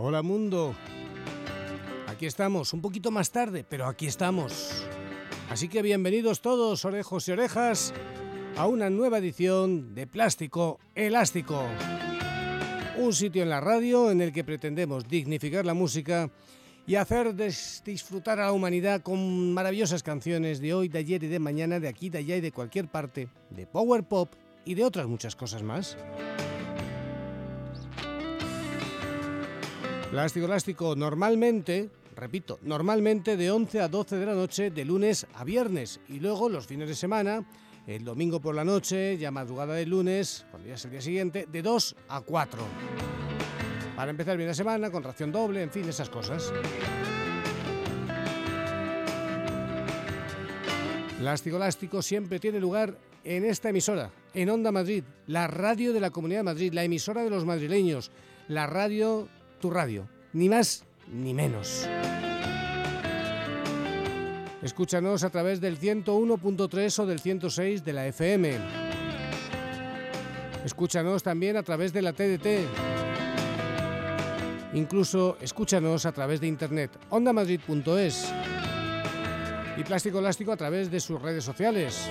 Hola mundo. Aquí estamos, un poquito más tarde, pero aquí estamos. Así que bienvenidos todos, orejos y orejas, a una nueva edición de Plástico Elástico. Un sitio en la radio en el que pretendemos dignificar la música y hacer disfrutar a la humanidad con maravillosas canciones de hoy, de ayer y de mañana, de aquí, de allá y de cualquier parte, de power pop y de otras muchas cosas más. Plástico Elástico normalmente, repito, normalmente de 11 a 12 de la noche de lunes a viernes y luego los fines de semana, el domingo por la noche, ya madrugada del lunes, cuando ya es el día siguiente, de 2 a 4 para empezar bien la semana, con ración doble, en fin, esas cosas. Lástico Elástico siempre tiene lugar en esta emisora, en Onda Madrid, la radio de la Comunidad de Madrid, la emisora de los madrileños, la radio, tu radio, ni más ni menos. Escúchanos a través del 101.3 o del 106 de la FM. Escúchanos también a través de la TDT Incluso escúchanos a través de internet, ondamadrid.es y Plástico Elástico a través de sus redes sociales,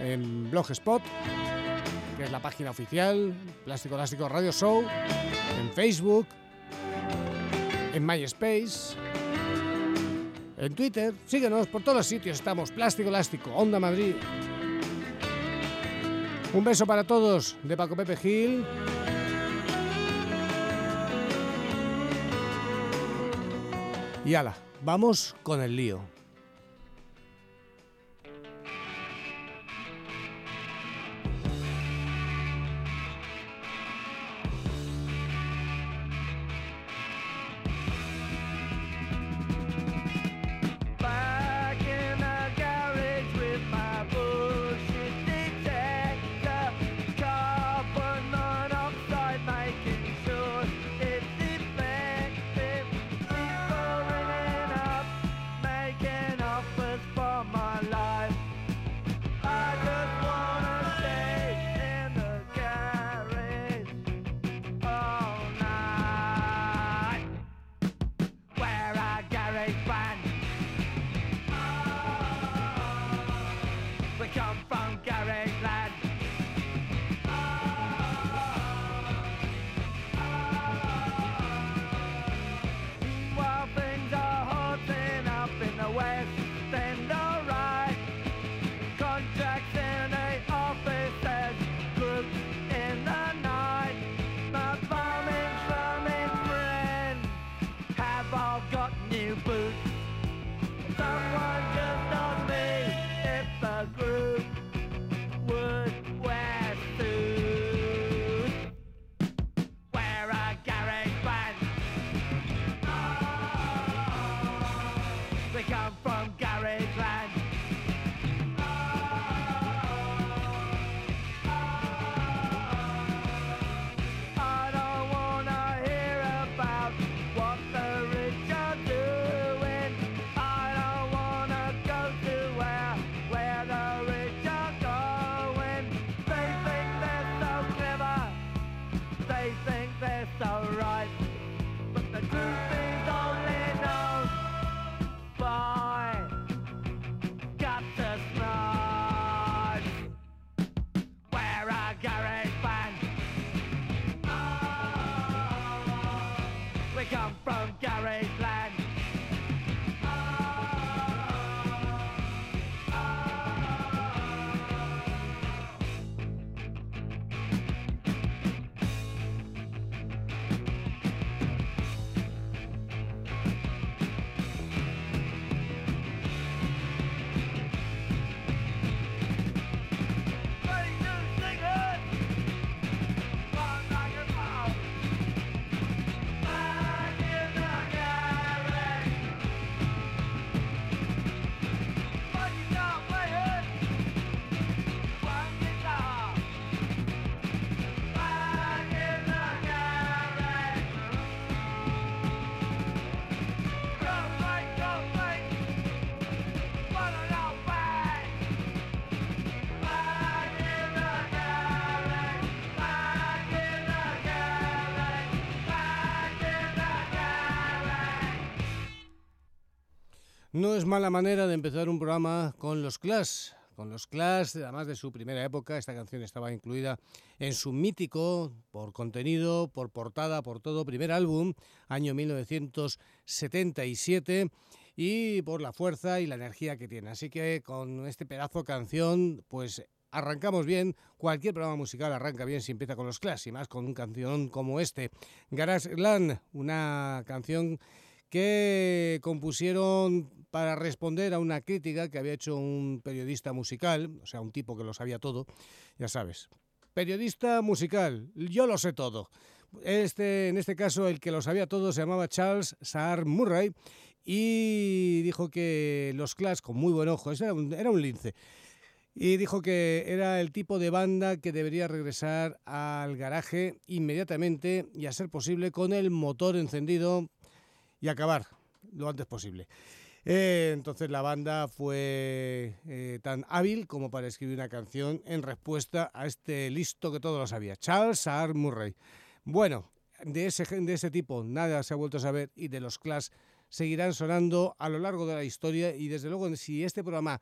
en Blogspot, que es la página oficial, Plástico Elástico Radio Show, en Facebook, en MySpace, en Twitter, síguenos por todos los sitios, estamos Plástico Elástico, Onda Madrid. Un beso para todos de Paco Pepe Gil. Y ala, vamos con el lío. No es mala manera de empezar un programa con los Clash. Con los Clash, además de su primera época, esta canción estaba incluida en su mítico, por contenido, por portada, por todo, primer álbum, año 1977, y por la fuerza y la energía que tiene. Así que con este pedazo canción, pues arrancamos bien. Cualquier programa musical arranca bien si empieza con los Clash, y más con una canción como este. Garage Land, una canción que compusieron para responder a una crítica que había hecho un periodista musical, o sea, un tipo que lo sabía todo, ya sabes. Periodista musical, yo lo sé todo. Este, en este caso, el que lo sabía todo se llamaba Charles Saar Murray y dijo que los Clash, con muy buen ojo, era era un lince, y dijo que era el tipo de banda que debería regresar al garaje inmediatamente y a ser posible con el motor encendido y acabar lo antes posible. Eh, entonces la banda fue eh, tan hábil como para escribir una canción en respuesta a este listo que todo lo sabía, Charles R. Murray. Bueno, de ese, de ese tipo nada se ha vuelto a saber y de los Clash seguirán sonando a lo largo de la historia y desde luego si este programa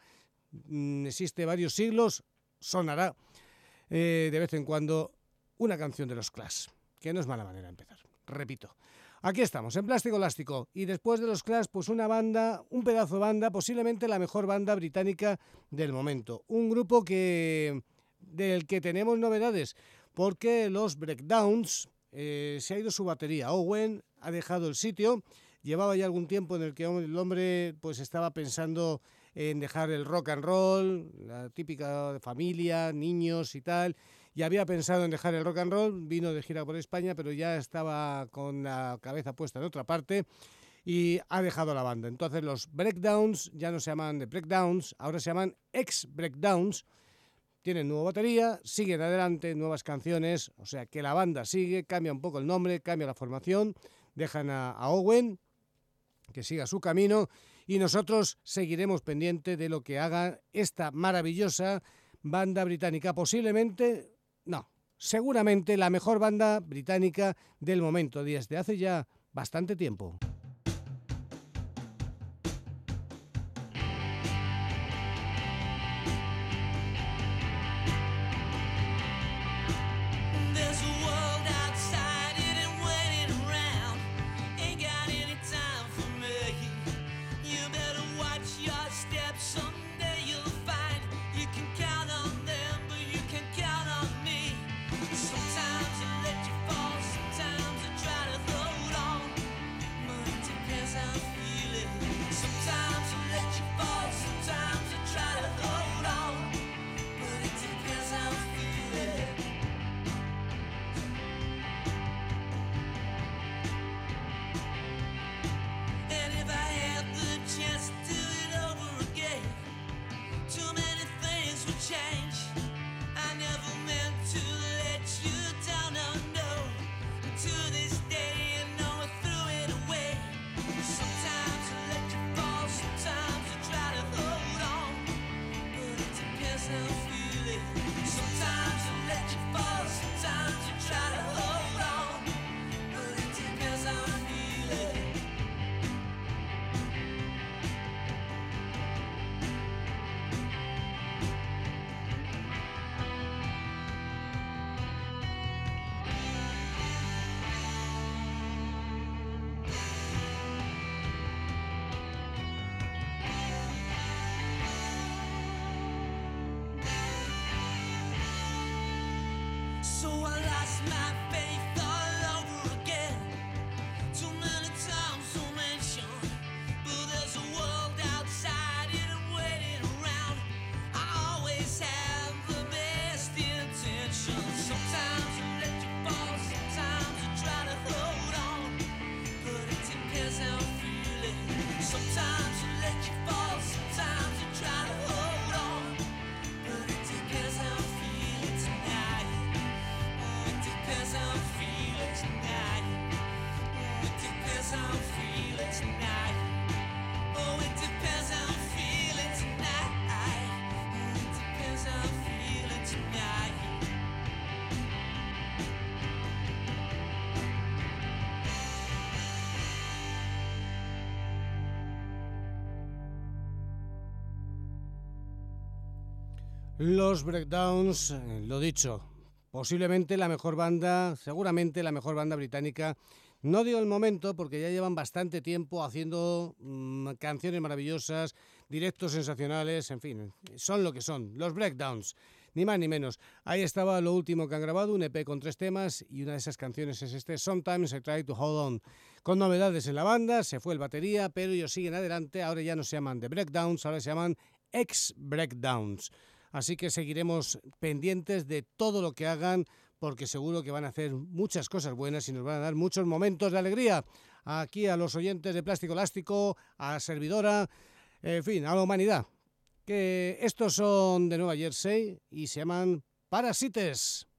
mm, existe varios siglos, sonará eh, de vez en cuando una canción de los Clash, que no es mala manera de empezar. Repito, Aquí estamos, en Plástico Elástico. Y después de los Clash, pues una banda, un pedazo de banda, posiblemente la mejor banda británica del momento. Un grupo que del que tenemos novedades, porque los Breakdowns eh, se ha ido su batería. Owen ha dejado el sitio. Llevaba ya algún tiempo en el que el hombre pues estaba pensando en dejar el rock and roll, la típica familia, niños y tal y había pensado en dejar el rock and roll, vino de gira por España, pero ya estaba con la cabeza puesta en otra parte y ha dejado la banda. Entonces los breakdowns ya no se llaman de breakdowns, ahora se llaman ex breakdowns. Tienen nueva batería, siguen adelante, nuevas canciones, o sea que la banda sigue, cambia un poco el nombre, cambia la formación, dejan a, a Owen que siga su camino y nosotros seguiremos pendiente de lo que haga esta maravillosa banda británica, posiblemente no, seguramente la mejor banda británica del momento, desde hace ya bastante tiempo. Los Breakdowns, lo dicho, posiblemente la mejor banda, seguramente la mejor banda británica. No digo el momento porque ya llevan bastante tiempo haciendo mm, canciones maravillosas, directos sensacionales, en fin, son lo que son, los Breakdowns, ni más ni menos. Ahí estaba lo último que han grabado, un EP con tres temas y una de esas canciones es este Sometimes I Try to Hold On. Con novedades en la banda, se fue el batería, pero ellos siguen adelante, ahora ya no se llaman The Breakdowns, ahora se llaman Ex Breakdowns. Así que seguiremos pendientes de todo lo que hagan porque seguro que van a hacer muchas cosas buenas y nos van a dar muchos momentos de alegría aquí a los oyentes de Plástico Elástico, a Servidora, en fin, a la humanidad. Que estos son de Nueva Jersey y se llaman Parasites.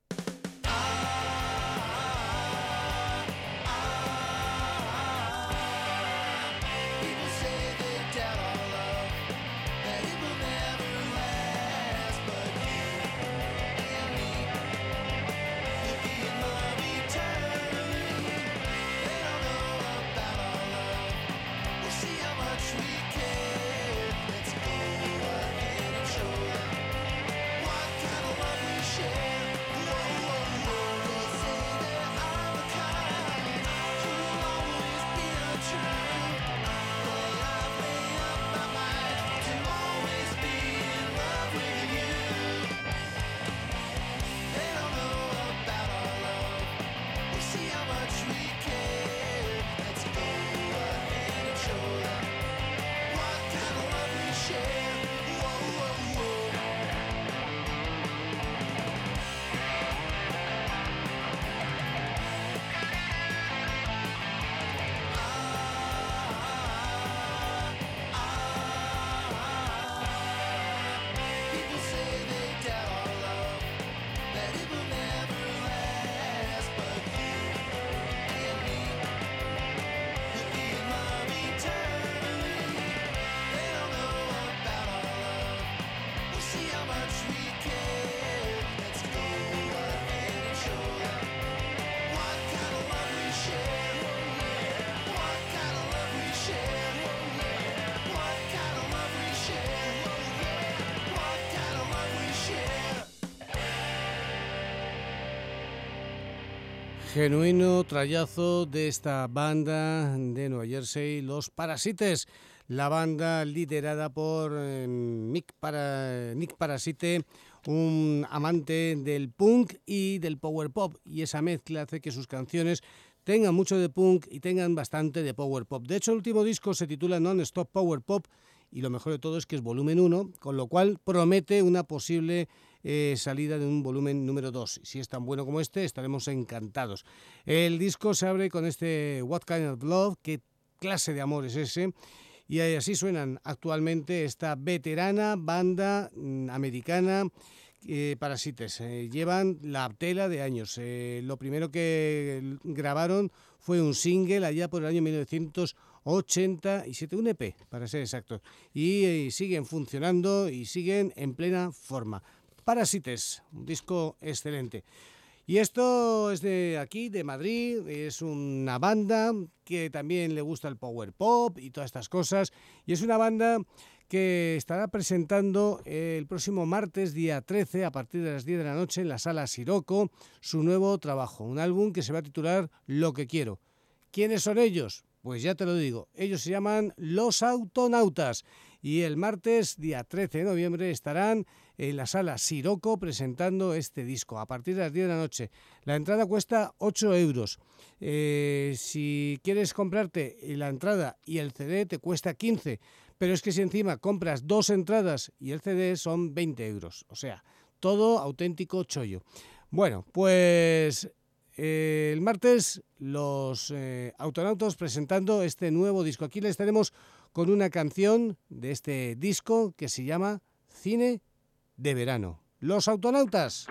Genuino trayazo de esta banda de Nueva Jersey, Los Parasites, la banda liderada por eh, Nick, Nick Parasite, un amante del punk y del power pop, y esa mezcla hace que sus canciones tengan mucho de punk y tengan bastante de power pop. De hecho, el último disco se titula Non-Stop Power Pop y lo mejor de todo es que es volumen 1, con lo cual promete una posible eh, salida de un volumen número 2. Si es tan bueno como este, estaremos encantados. El disco se abre con este What Kind of Love, qué clase de amor es ese. Y así suenan actualmente esta veterana banda mm, americana eh, Parasites. Eh, llevan la tela de años. lo primero que grabaron fue un single allá por el año 1987, un EP para ser exactos. y siguen funcionando y siguen en plena forma. Parasites, un disco excelente. Y esto es de aquí, de Madrid, es una banda que también le gusta el power pop y todas estas cosas. Y es una banda que estará presentando el próximo martes, día 13, a partir de las 10 de la noche, en la sala Siroco, su nuevo trabajo, un álbum que se va a titular Lo que quiero. ¿Quiénes son ellos? Pues ya te lo digo, ellos se llaman Los Autonautas y el martes, día 13 de noviembre, estarán en la sala Siroco presentando este disco a partir de las 10 de la noche. La entrada cuesta 8 euros. Eh, si quieres comprarte la entrada y el CD te cuesta 15, pero es que si encima compras dos entradas y el CD son 20 euros. O sea, todo auténtico chollo. Bueno, pues eh, el martes los eh, autonautos presentando este nuevo disco. Aquí les estaremos con una canción de este disco que se llama Cine de verano. Los autonautas.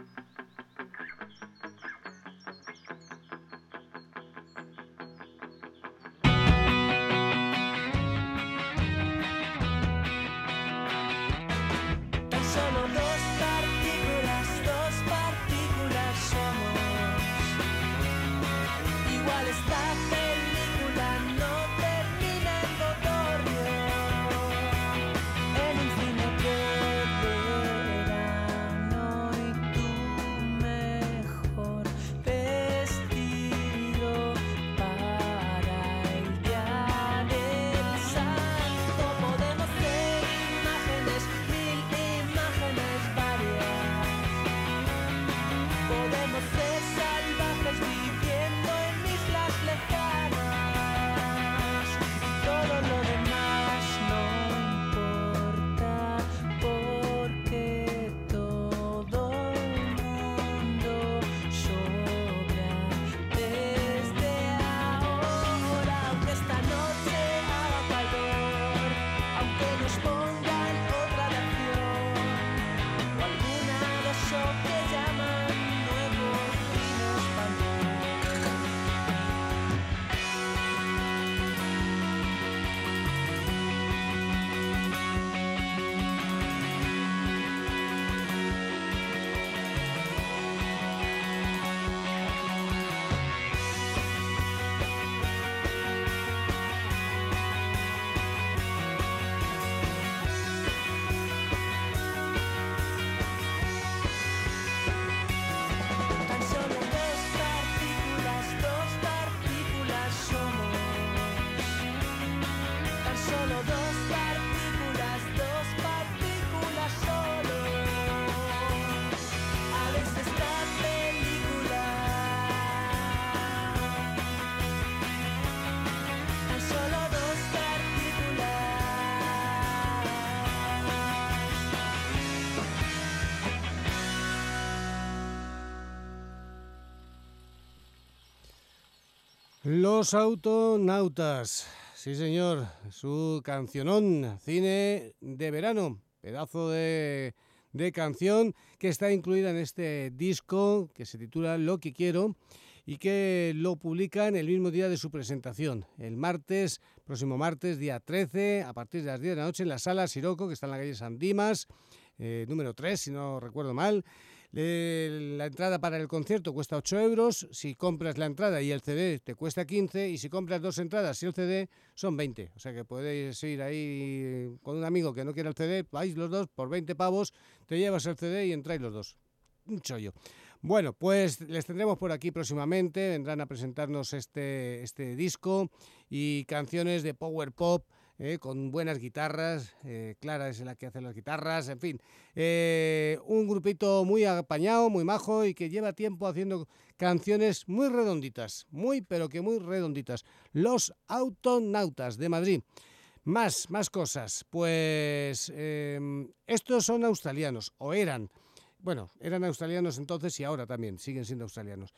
Los autonautas, sí señor, su cancionón, cine de verano, pedazo de, de canción que está incluida en este disco que se titula Lo que quiero y que lo publican el mismo día de su presentación, el martes, próximo martes, día 13, a partir de las 10 de la noche en la sala Siroco, que está en la calle San Dimas, eh, número 3, si no recuerdo mal. La entrada para el concierto cuesta 8 euros, si compras la entrada y el CD te cuesta 15 y si compras dos entradas y el CD son 20. O sea que podéis ir ahí con un amigo que no quiera el CD, vais los dos por 20 pavos, te llevas el CD y entráis los dos. Un chollo. Bueno, pues les tendremos por aquí próximamente, vendrán a presentarnos este, este disco y canciones de power pop eh, con buenas guitarras, eh, Clara es la que hace las guitarras, en fin, eh, un grupito muy apañado, muy majo y que lleva tiempo haciendo canciones muy redonditas, muy pero que muy redonditas. Los Autonautas de Madrid. Más, más cosas. Pues em, estos son australianos, o eran. Bueno, eran australianos entonces y ahora también, siguen siendo australianos.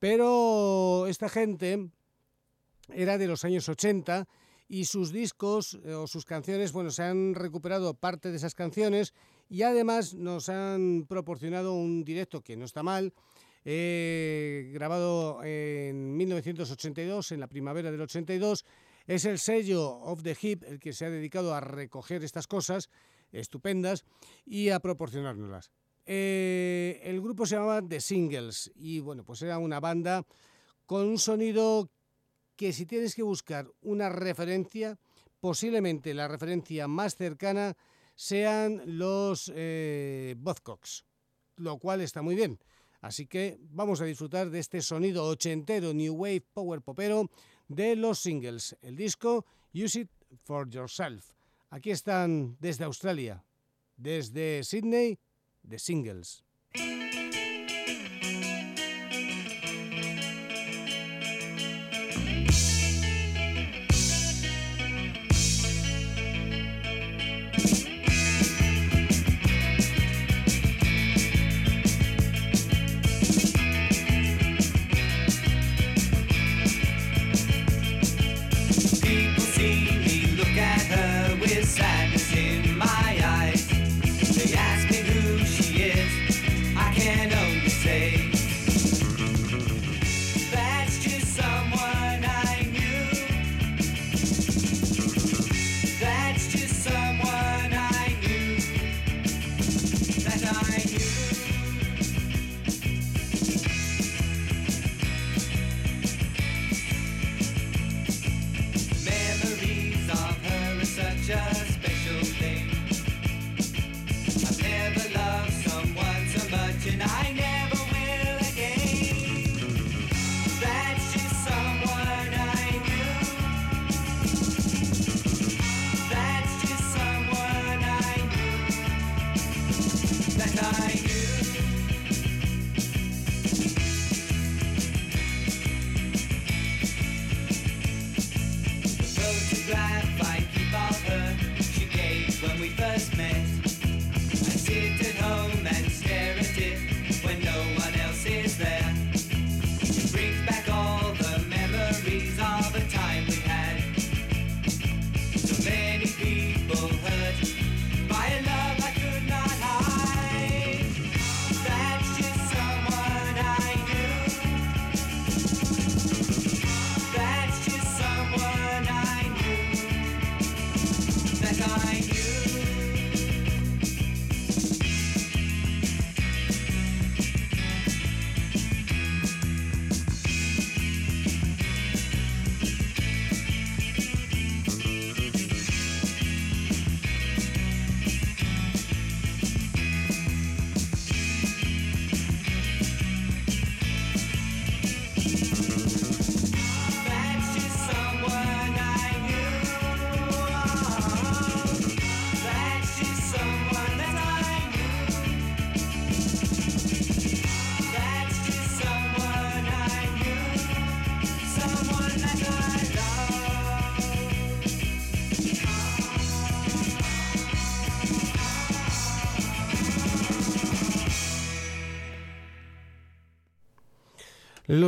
Pero esta gente era de los años 80 y sus discos eh, o sus canciones, bueno, se han recuperado parte de esas canciones y además nos han proporcionado un directo que no está mal, eh, grabado en 1982, en la primavera del 82. Es el sello of the Hip el que se ha dedicado a recoger estas cosas estupendas y a proporcionárnoslas. Eh, el grupo se llamaba The Singles y bueno, pues era una banda con un sonido que si tienes que buscar una referencia, posiblemente la referencia más cercana sean los eh, lo cual está muy bien. Así que vamos a disfrutar de este sonido ochentero, New Wave, Power Popero de los singles, el disco Use It For Yourself. Aquí están desde Australia, desde Sydney, de singles.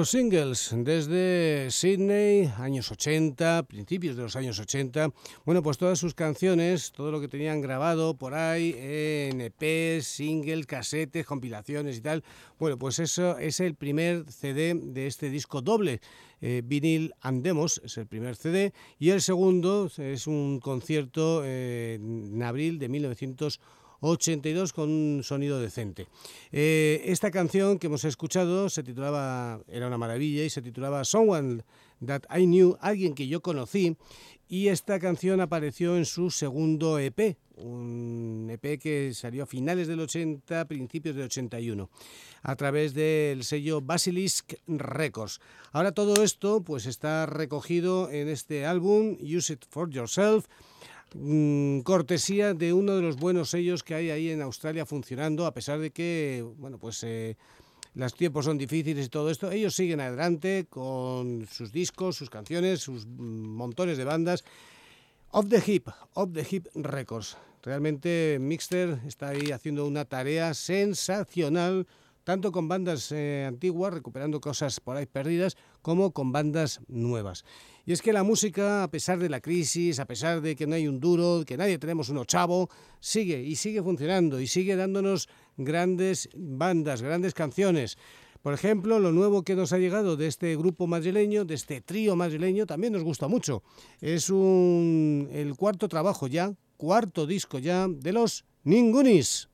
Los singles desde Sydney, años 80, principios de los años 80, bueno, pues todas sus canciones, todo lo que tenían grabado por ahí EP, singles, casetes, compilaciones y tal, bueno, pues eso es el primer CD de este disco doble. Eh, Vinyl and Demos es el primer CD y el segundo es un concierto eh, en abril de 1980 82 con un sonido decente. Eh, esta canción que hemos escuchado se titulaba, era una maravilla y se titulaba Someone That I Knew, alguien que yo conocí, y esta canción apareció en su segundo EP, un EP que salió a finales del 80, principios del 81, a través del sello Basilisk Records. Ahora todo esto pues está recogido en este álbum Use It For Yourself, Mm, cortesía de uno de los buenos sellos que hay ahí en Australia funcionando, a pesar de que, bueno, pues eh, los tiempos son difíciles y todo esto, ellos siguen adelante con sus discos, sus canciones, sus montones de bandas. Off the Hip, Off the Hip Records. Realmente Mixter está ahí haciendo una tarea sensacional, tanto con bandas eh, antiguas, recuperando cosas por ahí perdidas, como con bandas nuevas. Y es que la música, a pesar de la crisis, a pesar de que no hay un duro, que nadie tenemos uno chavo, sigue y sigue funcionando y sigue dándonos grandes bandas, grandes canciones. Por ejemplo, lo nuevo que nos ha llegado de este grupo madrileño, de este trío madrileño, también nos gusta mucho. Es un, el cuarto trabajo ya, cuarto disco ya de los Ningunis.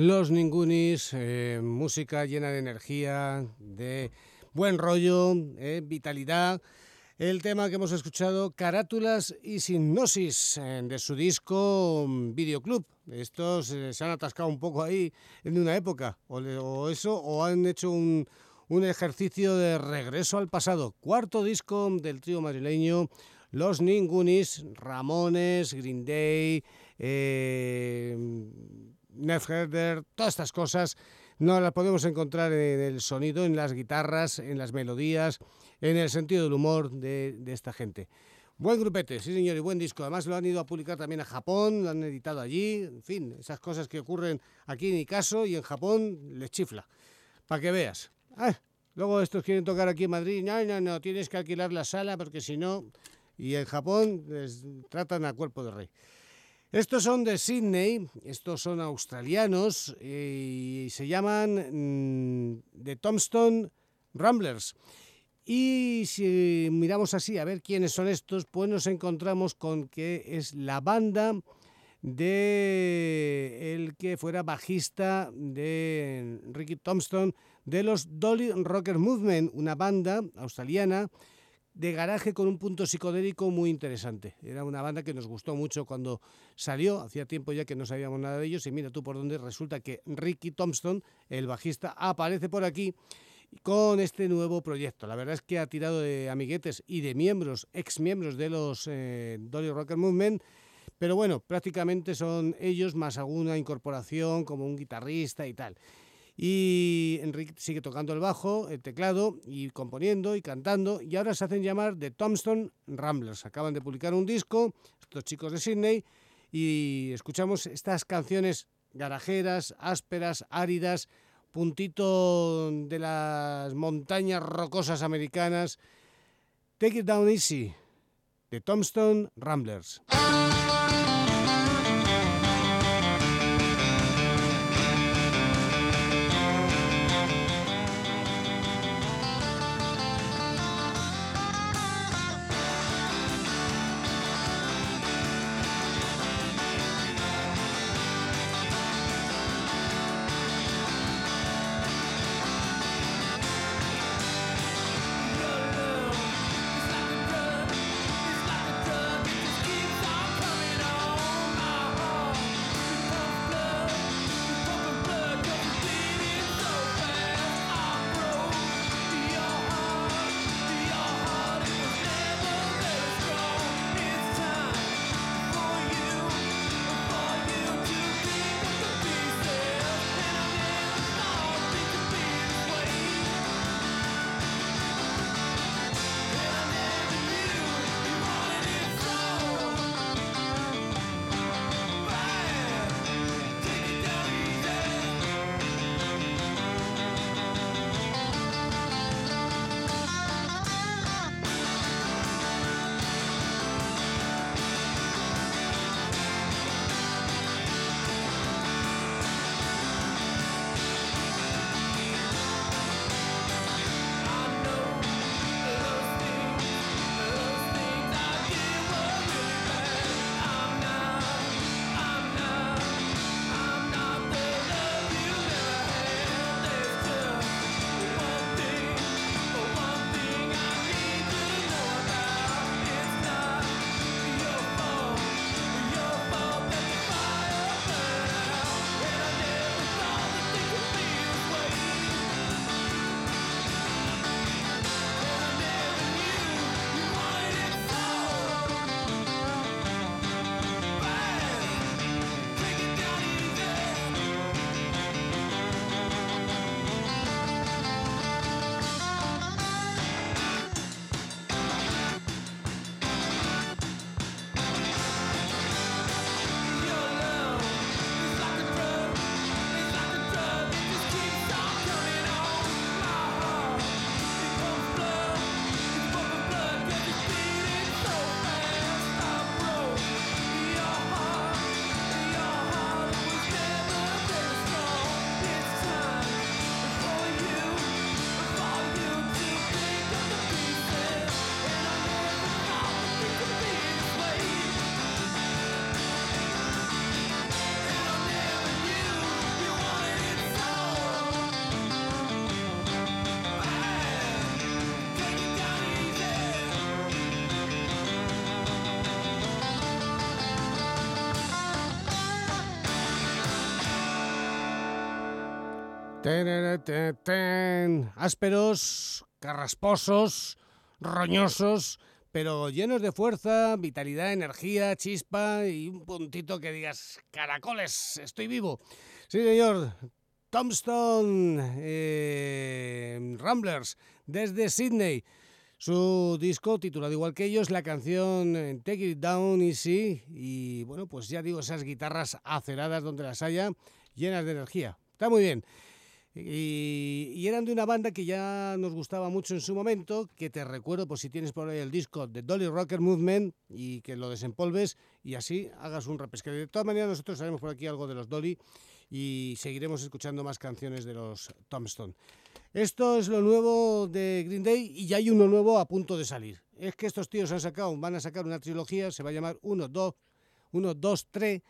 Los Ningunis, eh, música llena de energía, de buen rollo, eh, vitalidad. El tema que hemos escuchado, Carátulas y Sinnosis, eh, de su disco mm, Videoclub. Estos se han atascado un poco ahí en una época, o, eso, o han hecho un, ejercicio de regreso al pasado. Cuarto disco del trío madrileño Los Ningunis, Ramones, Green Day, Nefherder, todas estas cosas no las podemos encontrar en el sonido, en las guitarras, en las melodías, en el sentido del humor de, esta gente. Buen grupete, sí señor, y buen disco. Además lo han ido a publicar también a Japón, lo han editado allí, en fin, esas cosas que ocurren aquí en mi caso y en Japón les chifla. Para que veas. Ah, luego estos quieren tocar aquí en Madrid, no, no, no, tienes que alquilar la sala porque si no... Y en Japón les tratan a cuerpo de rey. Estos son de Sydney, estos son australianos y se llaman mm, The Tombstone Ramblers. Y si miramos así a ver quiénes son estos, pues nos encontramos con que es la banda de el que fuera bajista de Ricky Tombstone de los Dolly Rocker Movement, una banda australiana de garaje con un punto psicodélico muy interesante. Era una banda que nos gustó mucho cuando salió, hacía tiempo ya que no sabíamos nada de ellos y mira tú por dónde resulta que Ricky Thompson, el bajista, aparece por aquí con este nuevo proyecto. La verdad es que ha tirado de amiguetes y de miembros, ex miembros de los eh, Dolly Rocker Movement, pero bueno, prácticamente son ellos más alguna incorporación como un guitarrista y tal. Y Enrique sigue tocando el bajo, el teclado y componiendo y cantando. Y ahora se hacen llamar The Tombstone Ramblers. Acaban de publicar un disco, estos chicos de Sydney, y escuchamos estas canciones garajeras, ásperas, áridas, puntito de las montañas rocosas americanas. Take It Down Easy, The Tombstone Ramblers. Ásperos, carrasposos, roñosos, pero llenos de fuerza, vitalidad, energía, chispa y un puntito que digas, caracoles, estoy vivo. Sí, señor. Tombstone eh, Ramblers desde Sydney. Su disco, titulado igual que ellos, la canción eh, Take It Down Easy. Y bueno, pues ya digo, esas guitarras aceradas donde las haya, llenas de energía. Está muy bien. Y, eran de una banda que ya nos gustaba mucho en su momento, que te recuerdo, por si tienes por ahí el disco de Dolly Rocker Movement y que lo desempolves y así hagas un repesque. De todas maneras, nosotros sabemos por aquí algo de los Dolly y seguiremos escuchando más canciones de los Tombstone. Esto es lo nuevo de Green Day y ya hay uno nuevo a punto de salir. Es que estos tíos han sacado, van a sacar una trilogía, se va a llamar 1, 2, 1, 2, 3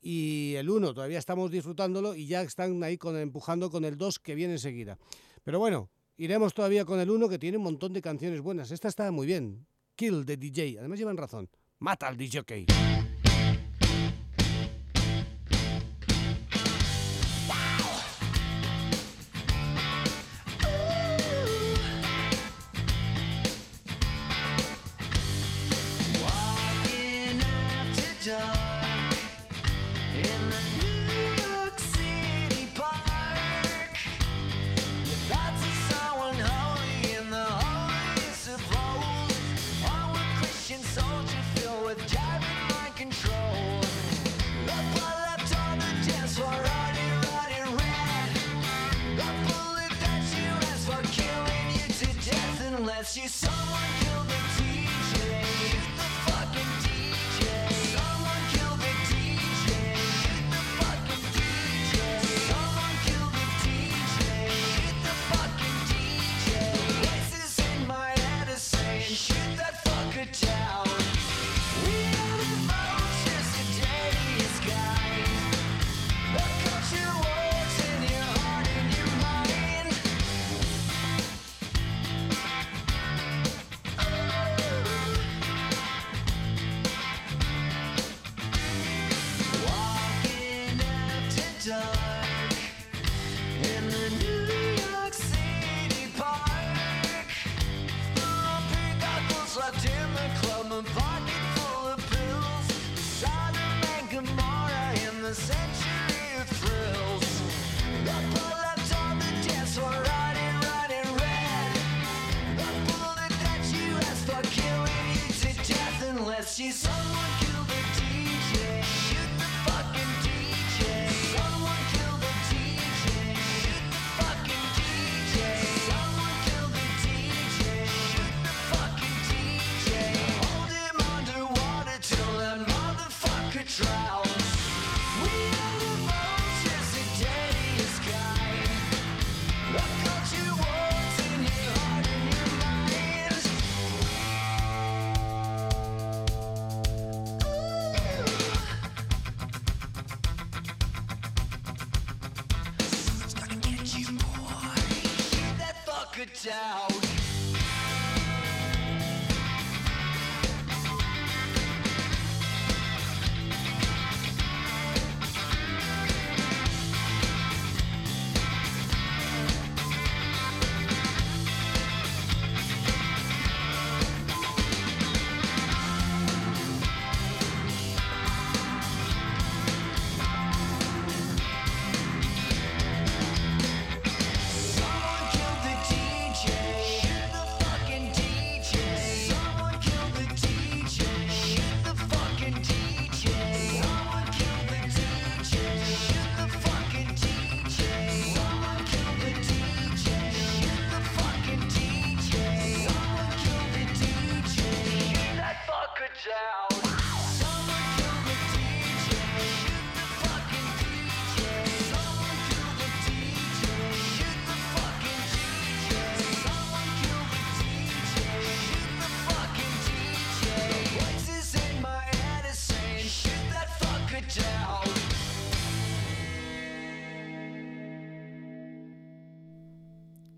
y el 1 todavía estamos disfrutándolo y ya están ahí con, empujando con el 2 que viene enseguida. Pero bueno, iremos todavía con el 1 que tiene un montón de canciones buenas. Esta está muy bien. Kill the DJ. Además llevan razón. Mata al DJ. crowd.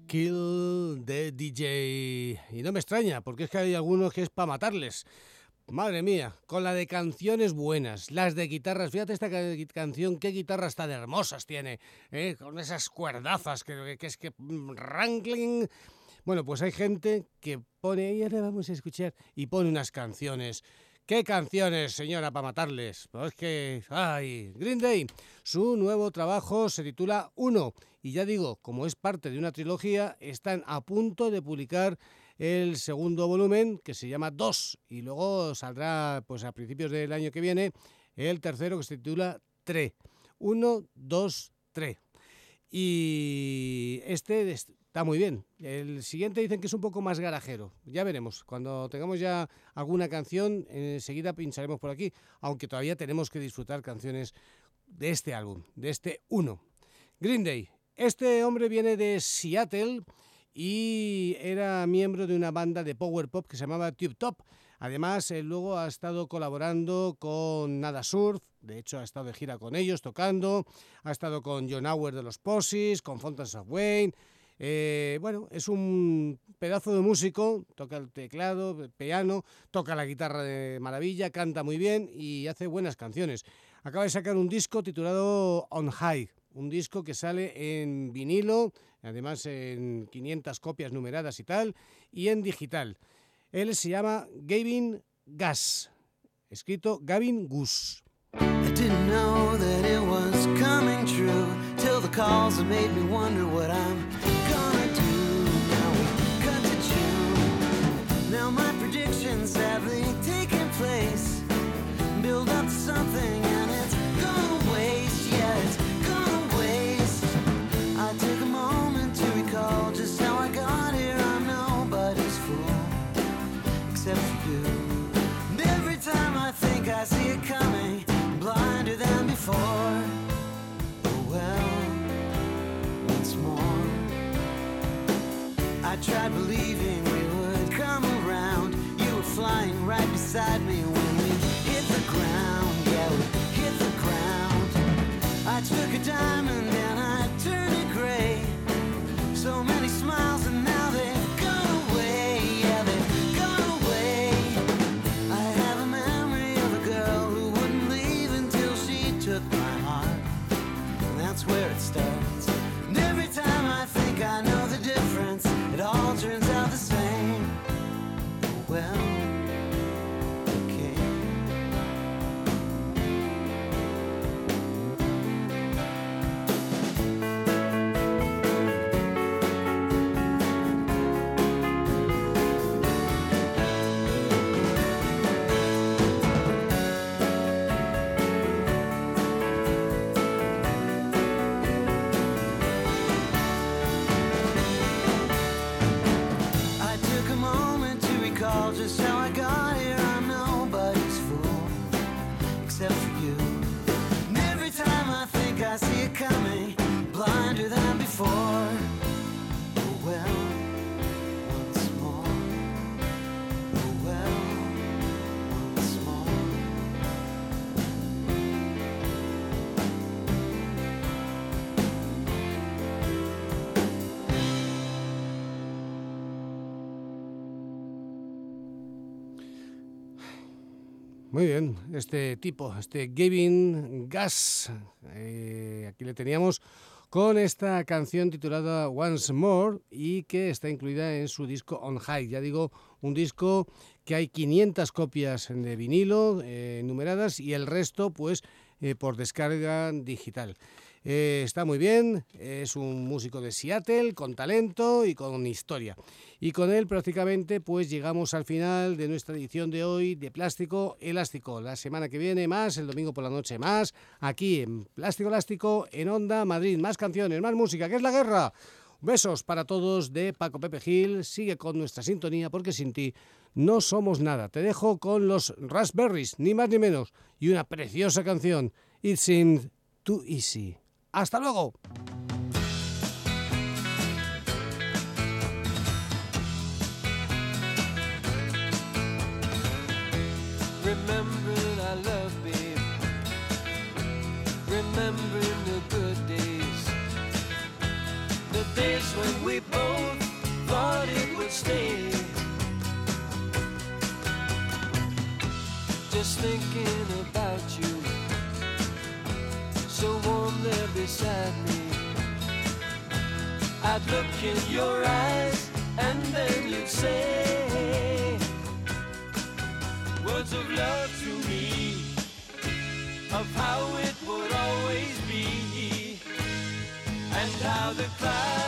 Kill the DJ. Y no me extraña, porque es que hay algunos que es para matarles. madre mía, con la de canciones buenas, las de guitarras. Fíjate esta canción, qué guitarras tan hermosas tiene, ¿eh? con esas cuerdazas que, que es que mm, rankling. Bueno, pues hay gente que pone, y ahora vamos a escuchar, y pone unas canciones. ¿Qué canciones, señora, para matarles? Pues que, ay, Green Day, su nuevo trabajo se titula Uno. Y ya digo, como es parte de una trilogía, están a punto de publicar el segundo volumen que se llama Dos y luego saldrá pues a principios del año que viene el tercero que se titula Tre. Uno, dos, tres. Y este está muy bien. El siguiente dicen que es un poco más garajero. Ya veremos. Cuando tengamos ya alguna canción, enseguida pincharemos por aquí, aunque todavía tenemos que disfrutar canciones de este álbum, de este uno. Green Day. Este hombre viene de Seattle y era miembro de una banda de power pop que se llamaba Tube Top. Además, luego ha estado colaborando con Nada Surf, de hecho ha estado de gira con ellos tocando, ha estado con John Hour de los Posies, con Fountains of Wayne. Eh, bueno, es un pedazo de músico, toca el teclado, el piano, toca la guitarra de maravilla, canta muy bien y hace buenas canciones. Acaba de sacar un disco titulado On High, un disco que sale en vinilo, además en 500 copias numeradas y tal, y en digital. Él se llama Gavin Gas, escrito Gavin Gus. Now my predictions place? Build up something before. Muy bien, este tipo, este Gavin Gas, eh, aquí le teníamos con esta canción titulada Once More y que está incluida en su disco On High. Ya digo, un disco que hay 500 copias de vinilo eh, numeradas y el resto pues eh, por descarga digital. Eh, está muy bien, es un músico de Seattle con talento y con historia. Y con él prácticamente pues llegamos al final de nuestra edición de hoy de Plástico Elástico. La semana que viene más, el domingo por la noche más, aquí en Plástico Elástico en Onda Madrid. Más canciones, más música, que es la guerra. Besos para todos de Paco Pepe Gil. Sigue con nuestra sintonía porque sin ti no somos nada. Te dejo con los Raspberries, ni más ni menos, y una preciosa canción. It seemed too easy. Hasta luego. Love, days when we both thought it would stay. just thinking about you. So warm there beside me. I'd look in your eyes and then you'd say words of love to me, of how it would always be, and how the cloudy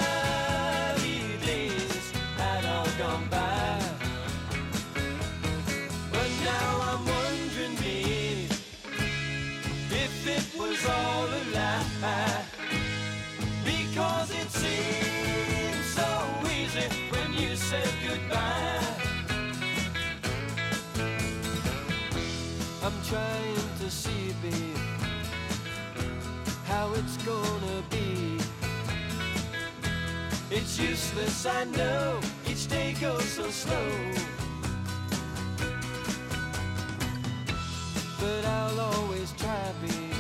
Useless, I know, each day goes so slow. But I'll always try, babe.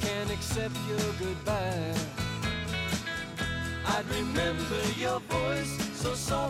Can't accept your goodbye. I'd remember your voice so soft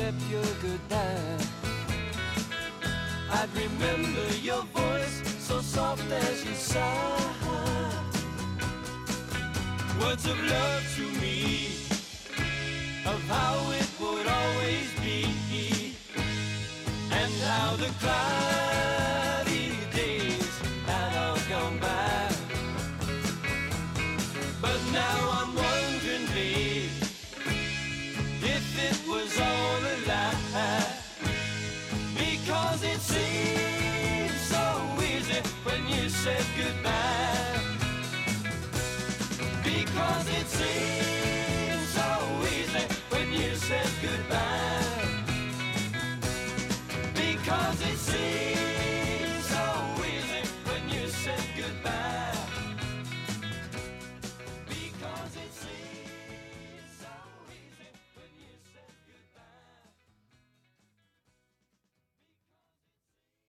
accept your goodbye. I'd remember your voice so soft as you sigh. Words of love to said goodbye.